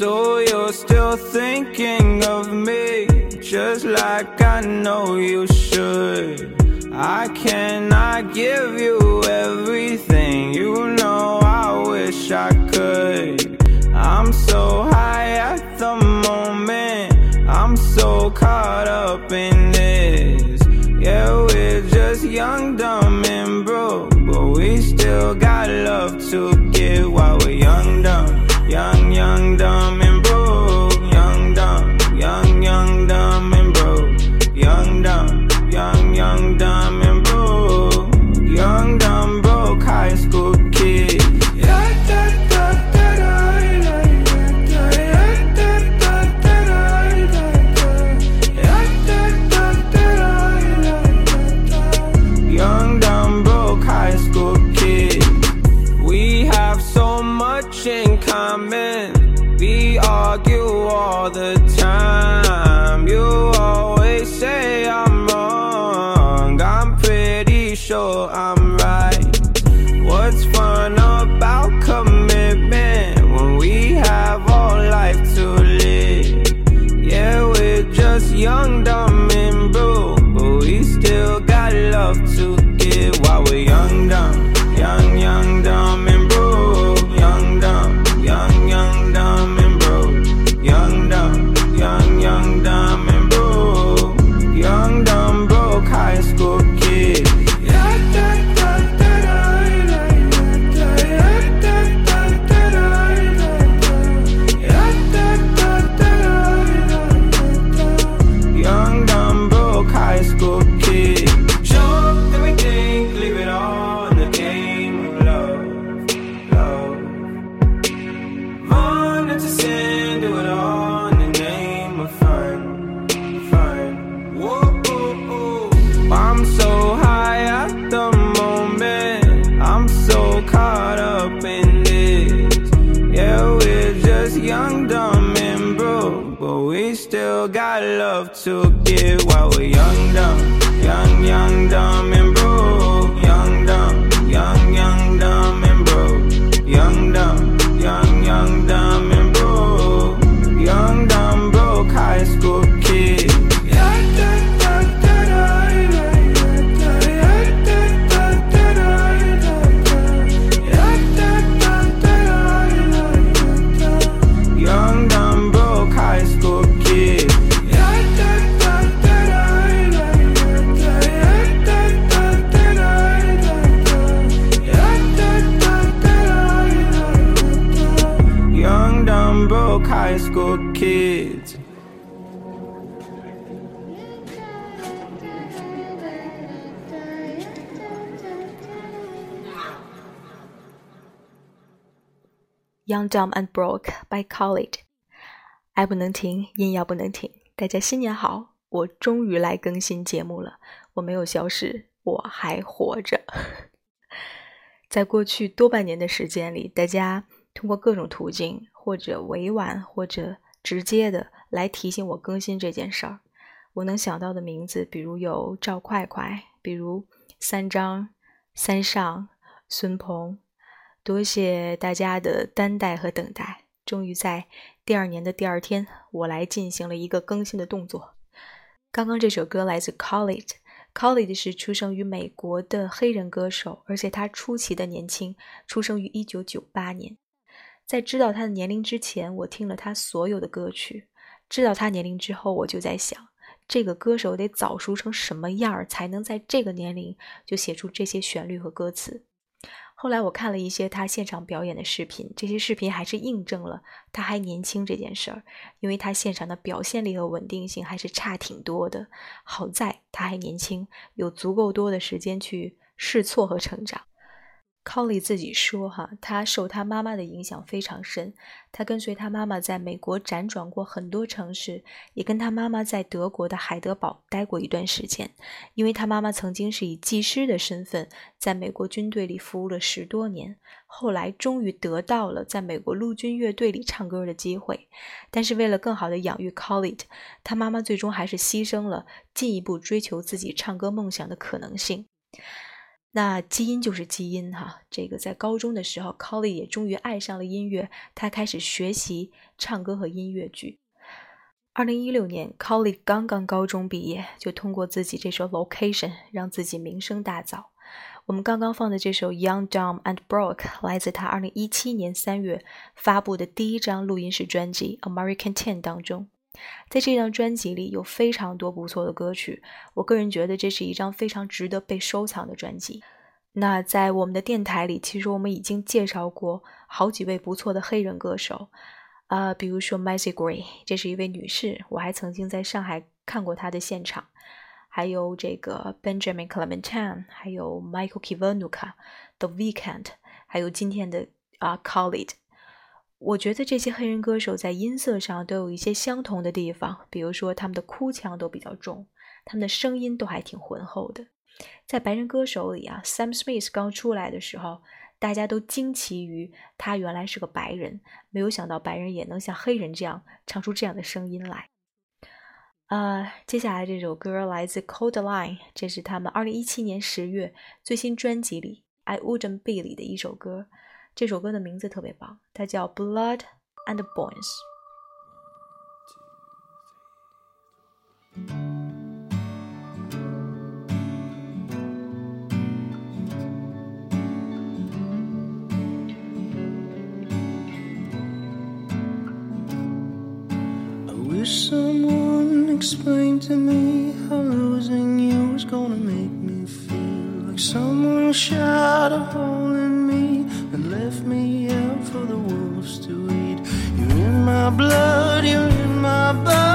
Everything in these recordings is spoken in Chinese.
So you're still thinking of me, just like I know you should. I cannot give you everything, you know I wish I could. I'm so high at the moment, I'm so caught up in this. Yeah, we're just young, dumb, and broke, but we still got love to give while we're young, dumb, young, young, dumb, and broke. Young, dumb, young, young, dumb, and broke. Young, dumb, young, young, dumb, we still got love to give while we're young, dumb, young, young, dumb, and Young, Dumb and Broke》by college 爱不能停，音要不能停。大家新年好！我终于来更新节目了，我没有消失，我还活着。在过去多半年的时间里，大家通过各种途径，或者委婉，或者直接的来提醒我更新这件事儿。我能想到的名字，比如有赵快快，比如三张、三上、孙鹏。多谢大家的担待和等待，终于在第二年的第二天，我来进行了一个更新的动作。刚刚这首歌来自 Khalid，Khalid 是出生于美国的黑人歌手，而且他出奇的年轻，出生于1998年。在知道他的年龄之前，我听了他所有的歌曲；知道他年龄之后，我就在想，这个歌手得早熟成什么样儿，才能在这个年龄就写出这些旋律和歌词。后来我看了一些他现场表演的视频，这些视频还是印证了他还年轻这件事儿，因为他现场的表现力和稳定性还是差挺多的。好在他还年轻，有足够多的时间去试错和成长。Colly 自己说：“哈，他受他妈妈的影响非常深。他跟随他妈妈在美国辗转过很多城市，也跟他妈妈在德国的海德堡待过一段时间。因为他妈妈曾经是以技师的身份在美国军队里服务了十多年，后来终于得到了在美国陆军乐队里唱歌的机会。但是为了更好的养育 Colly，他妈妈最终还是牺牲了进一步追求自己唱歌梦想的可能性。”那基因就是基因哈。这个在高中的时候，Colly 也终于爱上了音乐，他开始学习唱歌和音乐剧。二零一六年，Colly 刚刚高中毕业，就通过自己这首《Location》让自己名声大噪。我们刚刚放的这首《Young, Dumb and Broke》来自他二零一七年三月发布的第一张录音室专辑《American Ten》当中。在这张专辑里有非常多不错的歌曲，我个人觉得这是一张非常值得被收藏的专辑。那在我们的电台里，其实我们已经介绍过好几位不错的黑人歌手，啊，比如说 Macy Gray，这是一位女士，我还曾经在上海看过她的现场。还有这个 Benjamin Clementine，还有 Michael Kiwanuka，The Weeknd，还有今天的啊 Khalid。我觉得这些黑人歌手在音色上都有一些相同的地方，比如说他们的哭腔都比较重，他们的声音都还挺浑厚的。在白人歌手里啊，Sam Smith 刚出来的时候，大家都惊奇于他原来是个白人，没有想到白人也能像黑人这样唱出这样的声音来。呃，接下来这首歌来自 Cold Line，这是他们二零一七年十月最新专辑里《I Wouldn't Be》里的一首歌。这首歌的名字特别棒，它叫《Blood and Bones》。explain to me how losing you was gonna make me feel like someone shot a hole in me and left me out for the wolves to eat. You're in my blood, you're in my bones,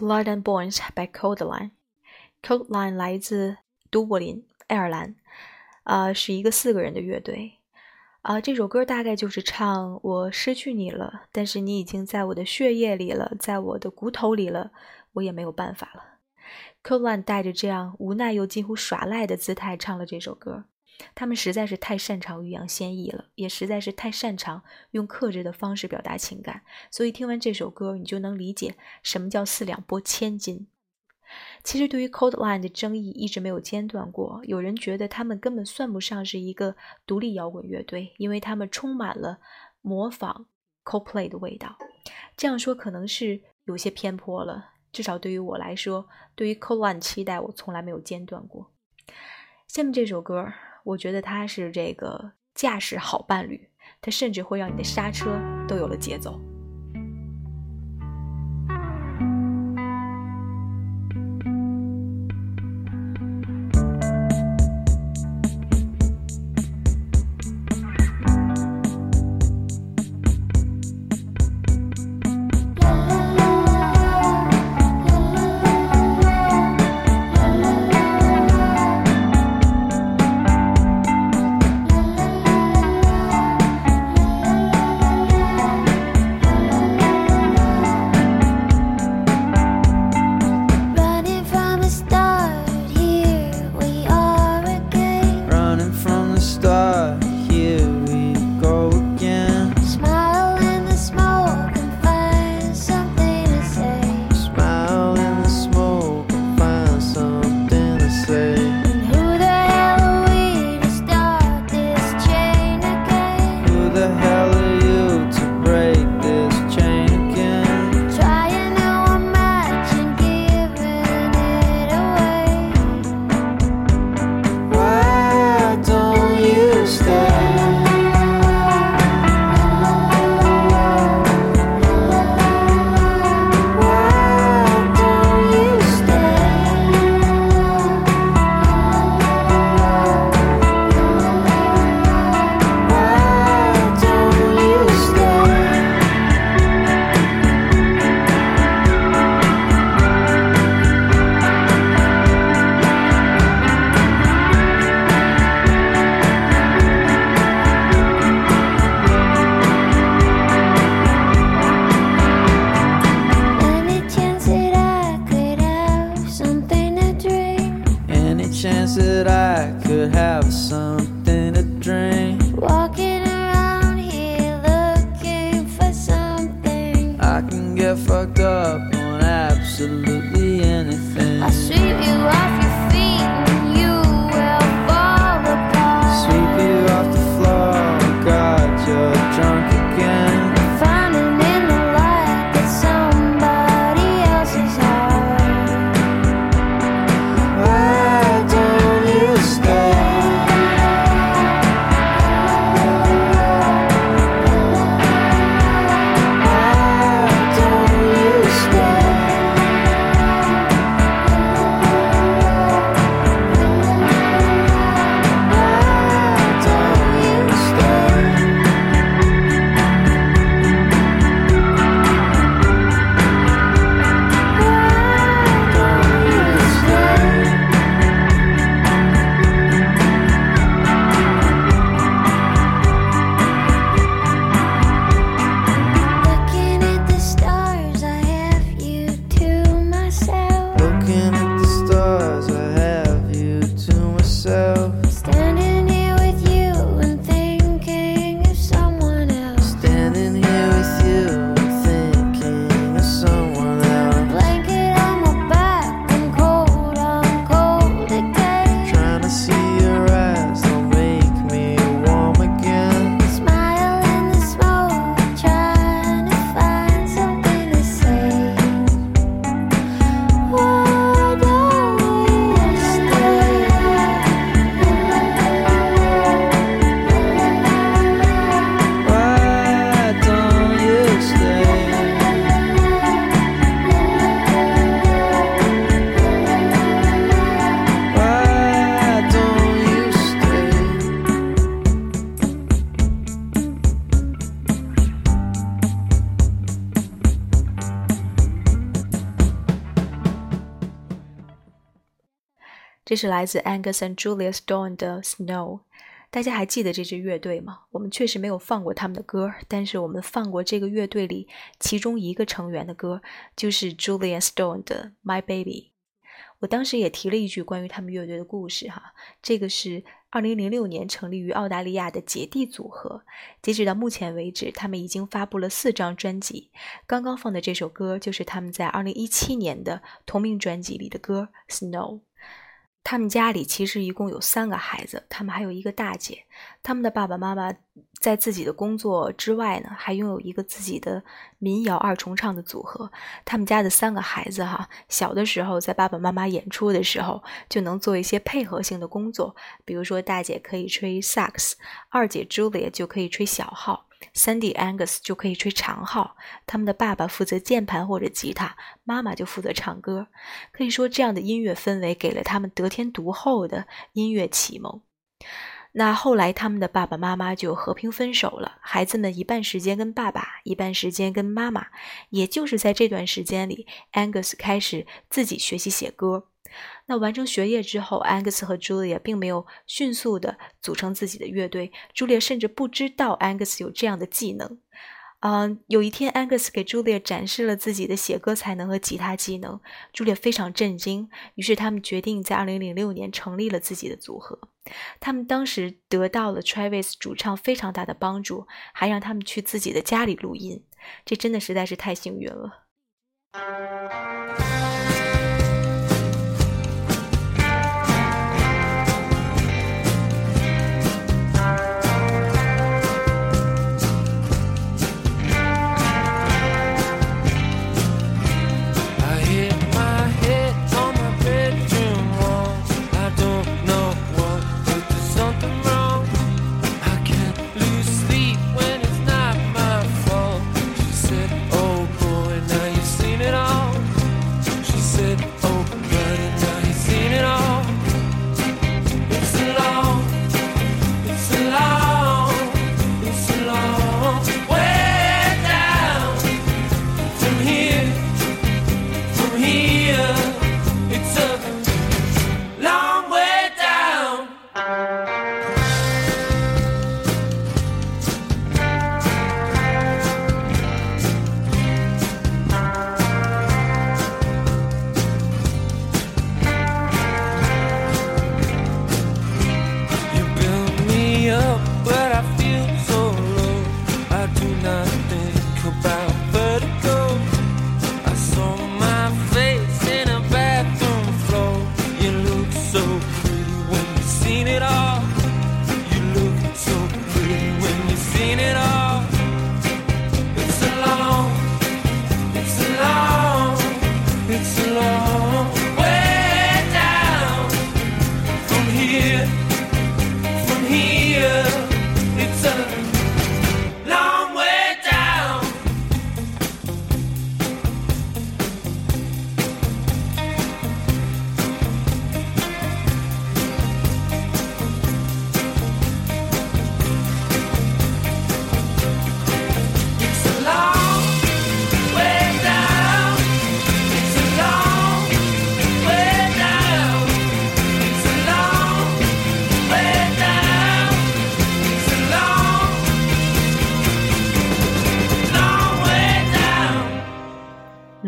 Blood and Bones by Coldline。Coldline 来自都柏林，爱尔兰，啊，是一个四个人的乐队。啊，这首歌大概就是唱我失去你了，但是你已经在我的血液里了，在我的骨头里了，我也没有办法了。Coldline 带着这样无奈又近乎耍赖的姿态唱了这首歌。他们实在是太擅长欲扬先抑了，也实在是太擅长用克制的方式表达情感，所以听完这首歌，你就能理解什么叫四两拨千斤。其实，对于 Coldline 的争议一直没有间断过。有人觉得他们根本算不上是一个独立摇滚乐队，因为他们充满了模仿 Coldplay 的味道。这样说可能是有些偏颇了，至少对于我来说，对于 Coldline 期待我从来没有间断过。下面这首歌。我觉得他是这个驾驶好伴侣，他甚至会让你的刹车都有了节奏。fucked up on absolutely anything. I sweep you off your feet. 是来自 Angus and Julia Stone 的 Snow。大家还记得这支乐队吗？我们确实没有放过他们的歌，但是我们放过这个乐队里其中一个成员的歌，就是 Julia Stone 的 My Baby。我当时也提了一句关于他们乐队的故事哈，这个是2006年成立于澳大利亚的姐弟组合，截止到目前为止，他们已经发布了四张专辑。刚刚放的这首歌就是他们在2017年的同名专辑里的歌《Snow》。他们家里其实一共有三个孩子，他们还有一个大姐。他们的爸爸妈妈在自己的工作之外呢，还拥有一个自己的民谣二重唱的组合。他们家的三个孩子哈，小的时候在爸爸妈妈演出的时候，就能做一些配合性的工作，比如说大姐可以吹萨克斯，二姐 Julia 就可以吹小号。三弟 Angus 就可以吹长号，他们的爸爸负责键盘或者吉他，妈妈就负责唱歌。可以说，这样的音乐氛围给了他们得天独厚的音乐启蒙。那后来，他们的爸爸妈妈就和平分手了，孩子们一半时间跟爸爸，一半时间跟妈妈。也就是在这段时间里，Angus 开始自己学习写歌。那完成学业之后，Angus 和 Julia 并没有迅速的组成自己的乐队。Julia 甚至不知道 Angus 有这样的技能。嗯，有一天，Angus 给 Julia 展示了自己的写歌才能和吉他技能，Julia 非常震惊。于是他们决定在2006年成立了自己的组合。他们当时得到了 Travis 主唱非常大的帮助，还让他们去自己的家里录音。这真的实在是太幸运了。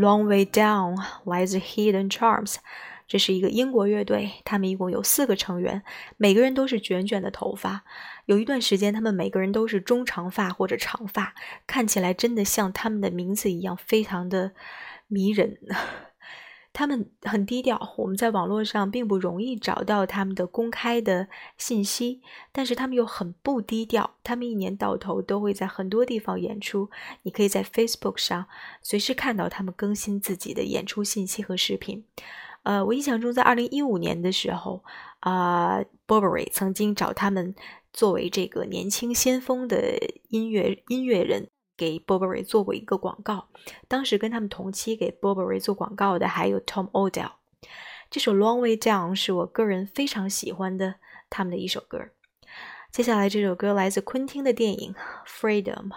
Long Way Down 来自 Hidden Charms，这是一个英国乐队，他们一共有四个成员，每个人都是卷卷的头发。有一段时间，他们每个人都是中长发或者长发，看起来真的像他们的名字一样，非常的迷人。他们很低调，我们在网络上并不容易找到他们的公开的信息，但是他们又很不低调。他们一年到头都会在很多地方演出，你可以在 Facebook 上随时看到他们更新自己的演出信息和视频。呃，我印象中在二零一五年的时候，啊，Burberry 曾经找他们作为这个年轻先锋的音乐音乐人。给 Burberry 做过一个广告，当时跟他们同期给 Burberry 做广告的还有 Tom Odell。这首 Long Way Down 是我个人非常喜欢的他们的一首歌。接下来这首歌来自昆汀的电影 Freedom。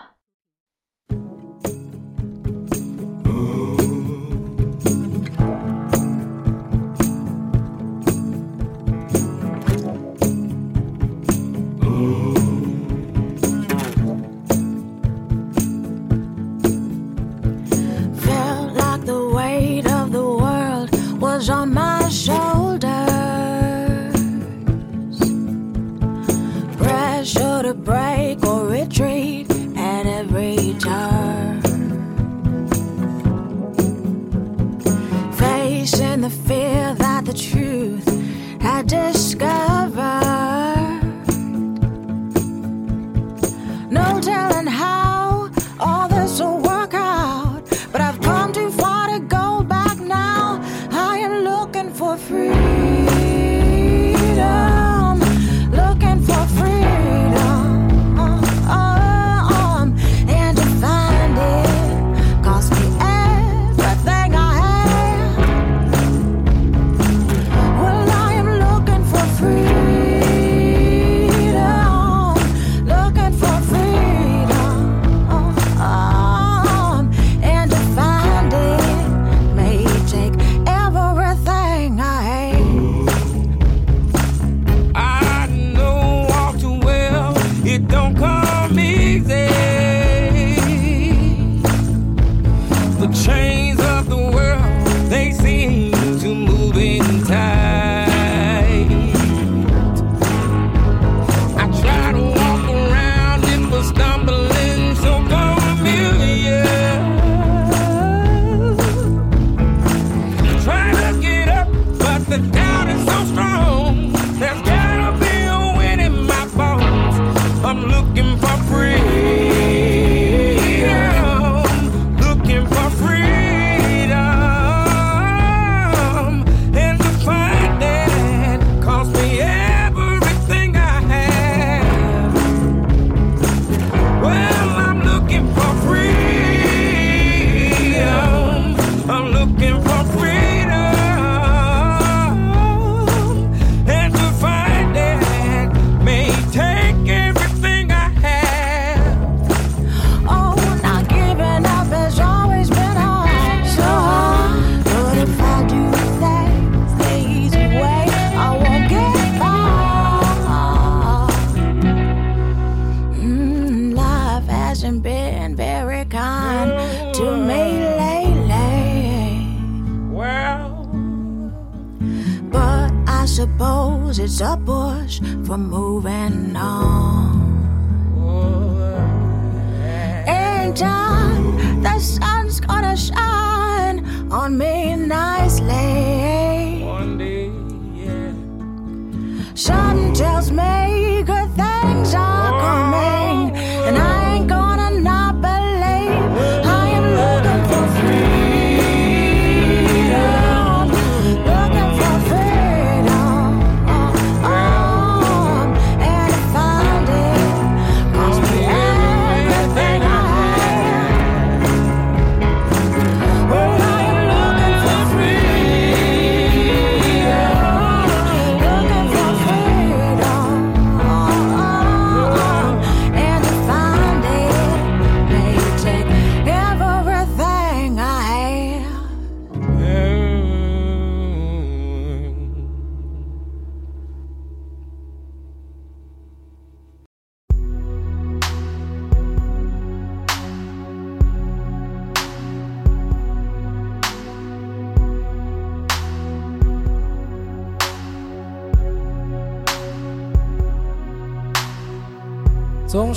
keeps a bush from moving on.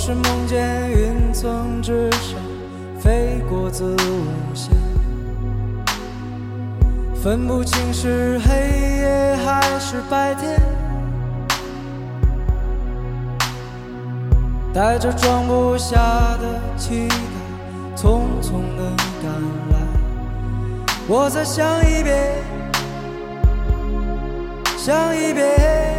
是梦见云层之上飞过子午线，分不清是黑夜还是白天，带着装不下的期待，匆匆的赶来。我再想一遍，想一遍。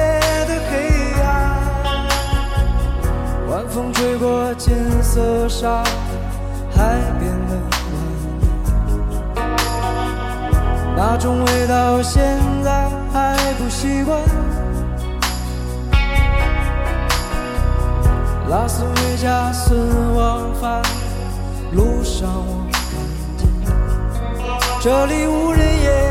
风吹过金色沙滩，海边的蜿蜒，那种味道现在还不习惯。拉斯维加斯往返路上，我看见这里无人烟，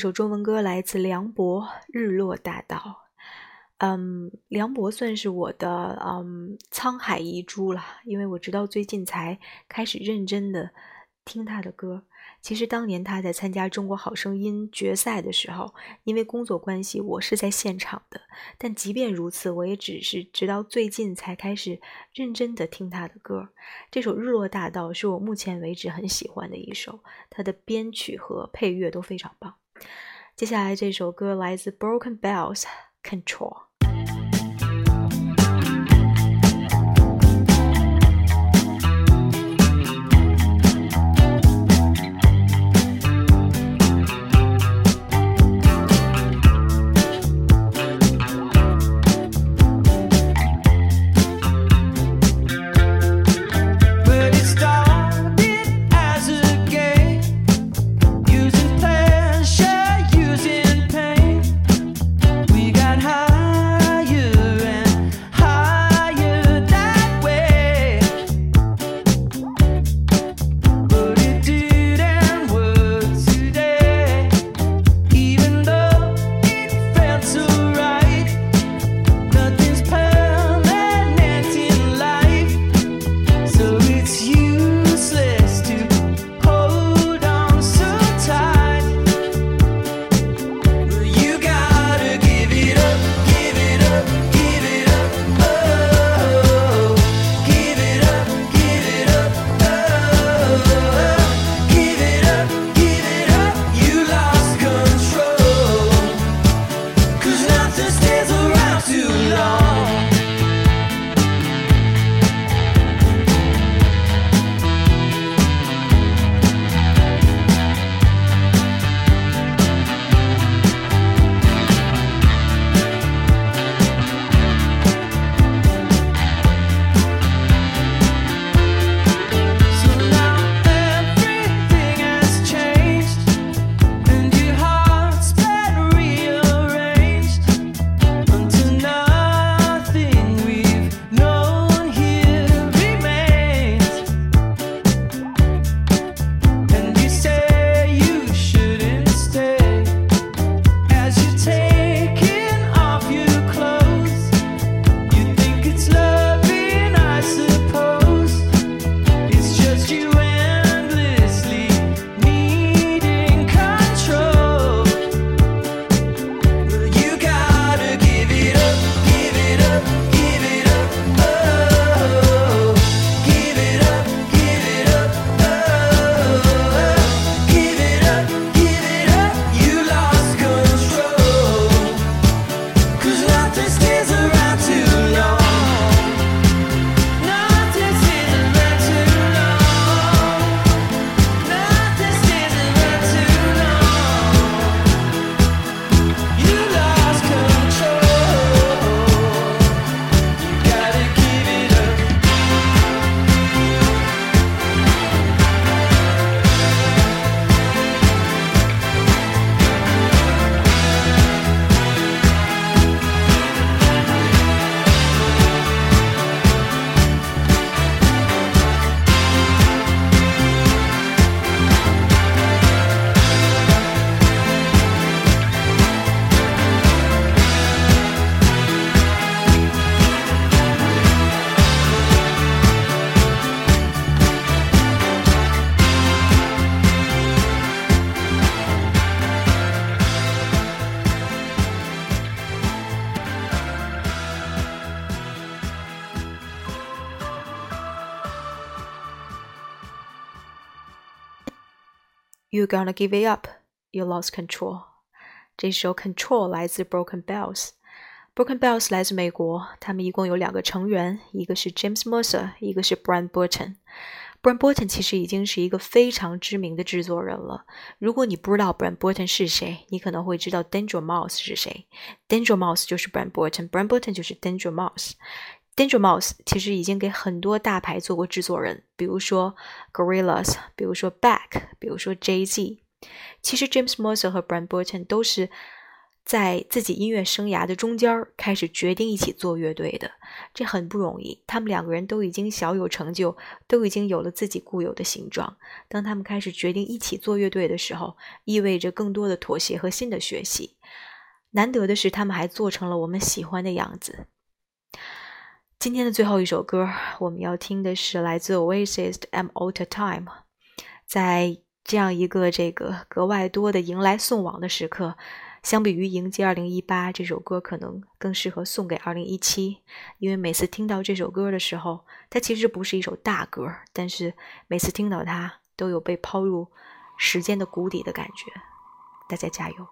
首中文歌来自梁博，《日落大道》。嗯，梁博算是我的嗯沧海遗珠了，因为我直到最近才开始认真的听他的歌。其实当年他在参加《中国好声音》决赛的时候，因为工作关系，我是在现场的。但即便如此，我也只是直到最近才开始认真的听他的歌。这首《日落大道》是我目前为止很喜欢的一首，它的编曲和配乐都非常棒。接下来这首歌来自 Broken Bells Control。 You gonna give it up? You lost control。这首 Control 来自 Broken Bells。Broken Bells 来自美国，他们一共有两个成员，一个是 James Mercer，一个是 Brian Burton。Brian Burton 其实已经是一个非常知名的制作人了。如果你不知道 Brian Burton 是谁，你可能会知道 Danger Mouse 是谁。Danger Mouse 就是 Brian Burton，Brian Burton 就是 Danger Mouse。 Danger Mouse 其实已经给很多大牌做过制作人，比如说 Gorillaz，比如说 Beck，比如说 Jay Z。其实 James Mercer 和 Brian Burton 都是在自己音乐生涯的中间开始决定一起做乐队的，这很不容易。他们两个人都已经小有成就，都已经有了自己固有的形状。当他们开始决定一起做乐队的时候，意味着更多的妥协和新的学习。难得的是，他们还做成了我们喜欢的样子。今天的最后一首歌，我们要听的是来自 Oasis 的《I'm Out of Time》。在这样一个这个格外多的迎来送往的时刻，相比于迎接2018，这首歌可能更适合送给2017。因为每次听到这首歌的时候，它其实不是一首大歌，但是每次听到它，都有被抛入时间的谷底的感觉。大家加油！